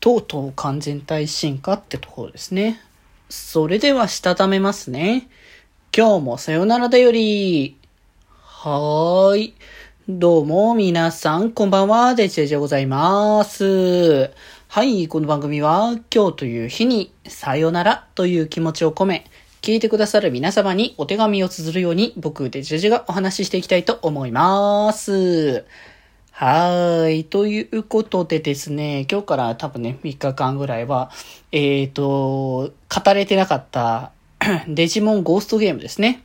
とうとう完全体進化ってところですね。それでは、したためますね。今日もさよならだより。はーい。どうも、皆さん、こんばんは、デジェジでございます。はい、この番組は、今日という日に、さよならという気持ちを込め、聞いてくださる皆様にお手紙を綴るように、僕、デジェジがお話ししていきたいと思います。はい。ということでですね、今日から多分ね、3日間ぐらいは、えっ、ー、と、語れてなかった デジモンゴーストゲームですね。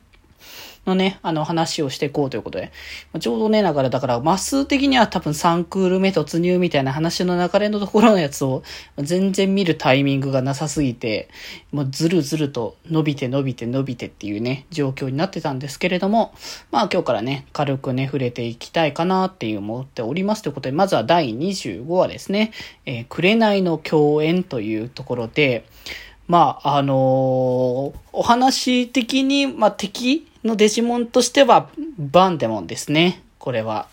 のね、あの話をしていこうということで。ちょうどね、だから、だから、マス的には多分3クール目突入みたいな話の流れのところのやつを全然見るタイミングがなさすぎて、もうずるずると伸びて伸びて伸びてっていうね、状況になってたんですけれども、まあ今日からね、軽くね、触れていきたいかなっていう思っておりますということで、まずは第25話ですね、えー、紅の共演というところで、まあ、あのー、お話的に、まあ、敵のデジモンとしては、バンデモンですね。これは。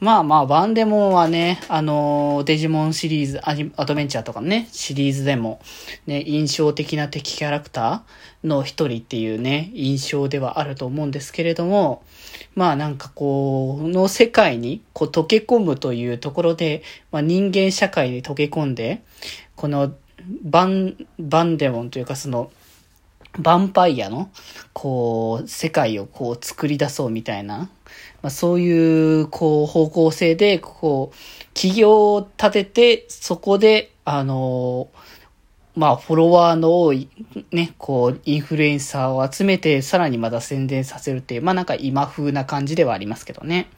まあまあ、バンデモンはね、あのー、デジモンシリーズ、アアドベンチャーとかね、シリーズでも、ね、印象的な敵キャラクターの一人っていうね、印象ではあると思うんですけれども、まあなんかこう、の世界にこう溶け込むというところで、まあ人間社会に溶け込んで、このバン、バンデモンというかその、ヴァンパイアの、こう、世界をこう作り出そうみたいな、まあ、そういう、こう、方向性で、こう、企業を立てて、そこで、あの、まあ、フォロワーの多い、ね、こう、インフルエンサーを集めて、さらにまだ宣伝させるっていう、まあなんか今風な感じではありますけどね。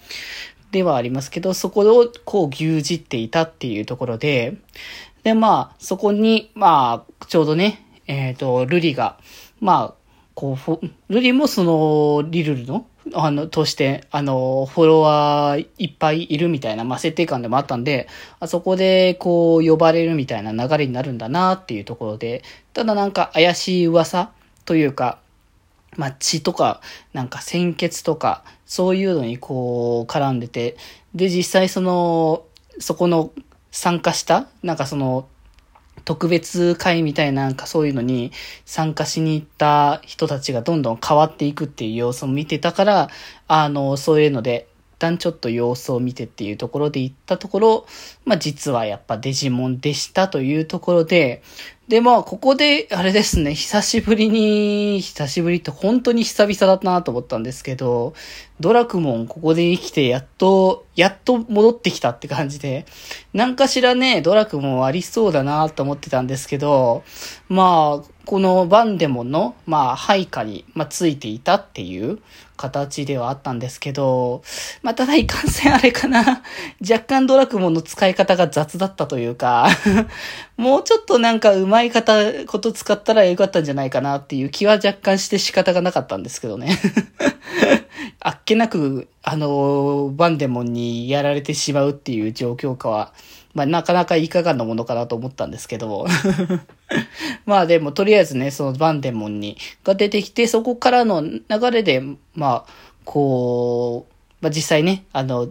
ではありますけど、そこをこう牛耳っていたっていうところで、で、まあ、そこに、まあ、ちょうどね、えっ、ー、と、ルリが、まあ、こう、ルリもその、リルルの、あの、として、あの、フォロワーいっぱいいるみたいな、まあ、設定感でもあったんで、あそこで、こう、呼ばれるみたいな流れになるんだなっていうところで、ただなんか怪しい噂というか、まあ、血とか、なんか鮮血とか、そういうのにこう、絡んでて、で、実際その、そこの参加した、なんかその、特別会みたいななんかそういうのに参加しに行った人たちがどんどん変わっていくっていう様子を見てたから、あの、そういうので、一旦ちょっと様子を見てっていうところで行ったところ、まあ実はやっぱデジモンでしたというところで、で、まあ、ここで、あれですね、久しぶりに、久しぶりって本当に久々だなと思ったんですけど、ドラクモンここで生きてやっと、やっと戻ってきたって感じで、なんかしらね、ドラクモンありそうだなと思ってたんですけど、まあ、このバンデモンの、まあ、配下に、まあ、ついていたっていう形ではあったんですけど、まあ、ただいかんせんあれかな。若干ドラクモンの使い方が雑だったというかもうちょっとなんか上手い方、こと使ったらよかったんじゃないかなっていう気は若干して仕方がなかったんですけどね。あっけなく、あの、バンデモンにやられてしまうっていう状況かは、まあ、なかなかいかがなものかなと思ったんですけど。まあでも、とりあえずね、そのバンデモンに、が出てきて、そこからの流れで、まあ、こう、まあ実際ね、あの、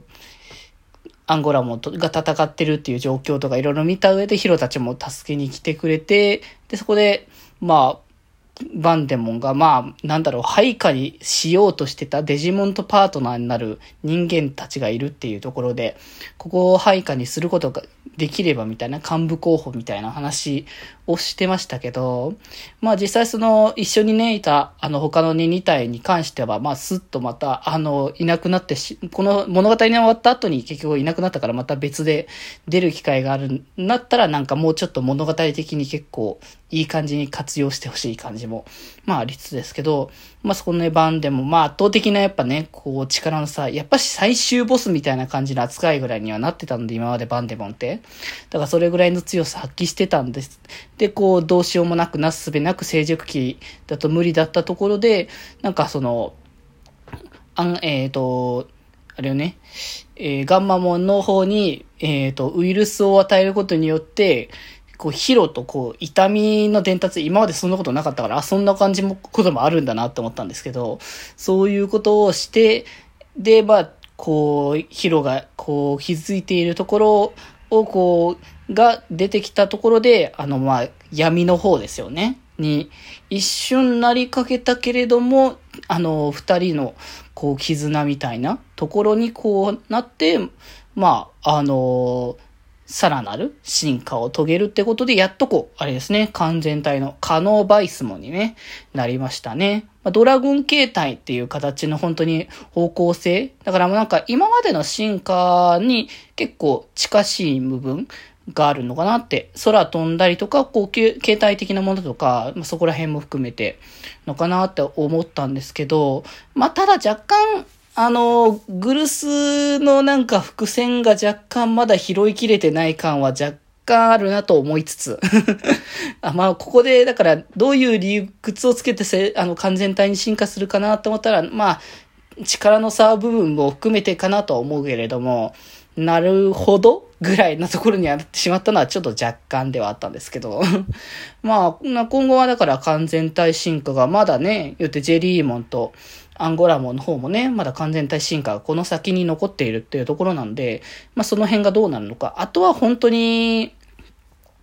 アンゴラもが戦ってるっていう状況とかいろいろ見た上でヒロたちも助けに来てくれて、で、そこで、まあ、バンデモンが、まあ、なんだろう、配下にしようとしてたデジモンとパートナーになる人間たちがいるっていうところで、ここを配下にすることができればみたいな幹部候補みたいな話をしてましたけど、まあ実際その一緒にね、いたあの他の2体に関しては、まあスッとまたあのいなくなってし、この物語に終わった後に結局いなくなったからまた別で出る機会があるんだったらなんかもうちょっと物語的に結構いい感じに活用してほしい感じも、まあありつつですけど、まあそこの番でもまあ圧倒的なやっぱね、こう力の差、やっぱし最終ボスみたいな感じの扱いぐらいにはなってたんで今までバンデモンって。だからそれぐらいの強さ発揮してたんです。で、こう、どうしようもなく、なすすべなく成熟期だと無理だったところで、なんかその、あん、えっ、ー、と、あれよね、えー、ガンマモンの方に、えっ、ー、と、ウイルスを与えることによって、こう、ヒロとこう、痛みの伝達、今までそんなことなかったから、あ、そんな感じも、こともあるんだなって思ったんですけど、そういうことをして、で、まあ、こう、ヒロが、こう、気づいているところをこう、が出てきたところで、あの、まあ、闇の方ですよね。に、一瞬なりかけたけれども、あの、二人の、こう、絆みたいなところにこうなって、まあ、あのさらなる進化を遂げるってことで、やっとこう、あれですね、完全体の可能バイスモンにね、なりましたね。まあ、ドラゴン形態っていう形の本当に方向性。だからもうなんか今までの進化に結構近しい部分があるのかなって。空飛んだりとか、こう、形態的なものとか、まあ、そこら辺も含めてのかなって思ったんですけど、まあ、ただ若干、あの、グルスのなんか伏線が若干まだ拾いきれてない感は若干あるなと思いつつ あ。まあ、ここで、だから、どういう理屈をつけてせ、あの、完全体に進化するかなと思ったら、まあ、力の差部分も含めてかなと思うけれども、なるほどぐらいなところにあってしまったのはちょっと若干ではあったんですけど。まあ、今後はだから完全体進化がまだね、よってジェリーモンとアンゴラモンの方もね、まだ完全体進化がこの先に残っているっていうところなんで、まあその辺がどうなるのか。あとは本当に、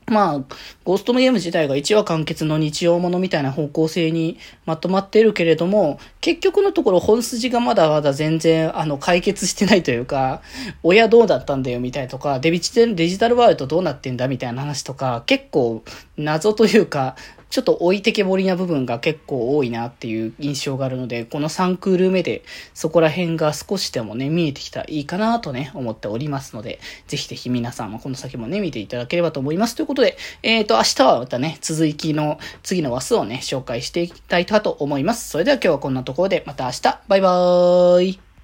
まあ、ゴーストのゲーム自体が1話完結の日曜ものみたいな方向性にまとまっているけれども、結局のところ本筋がまだまだ全然、あの、解決してないというか、親どうだったんだよみたいとか、デビチデジタルワールドどうなってんだみたいな話とか、結構謎というか、ちょっと置いてけぼりな部分が結構多いなっていう印象があるので、この3クール目でそこら辺が少しでもね、見えてきたらいいかなとね、思っておりますので、ぜひぜひ皆さんもこの先もね、見ていただければと思います。ということで、えっ、ー、と、明日はまたね、続きの次の話数をね、紹介していきたいと思います。それでは今日はこんなところで、また明日、バイバーイ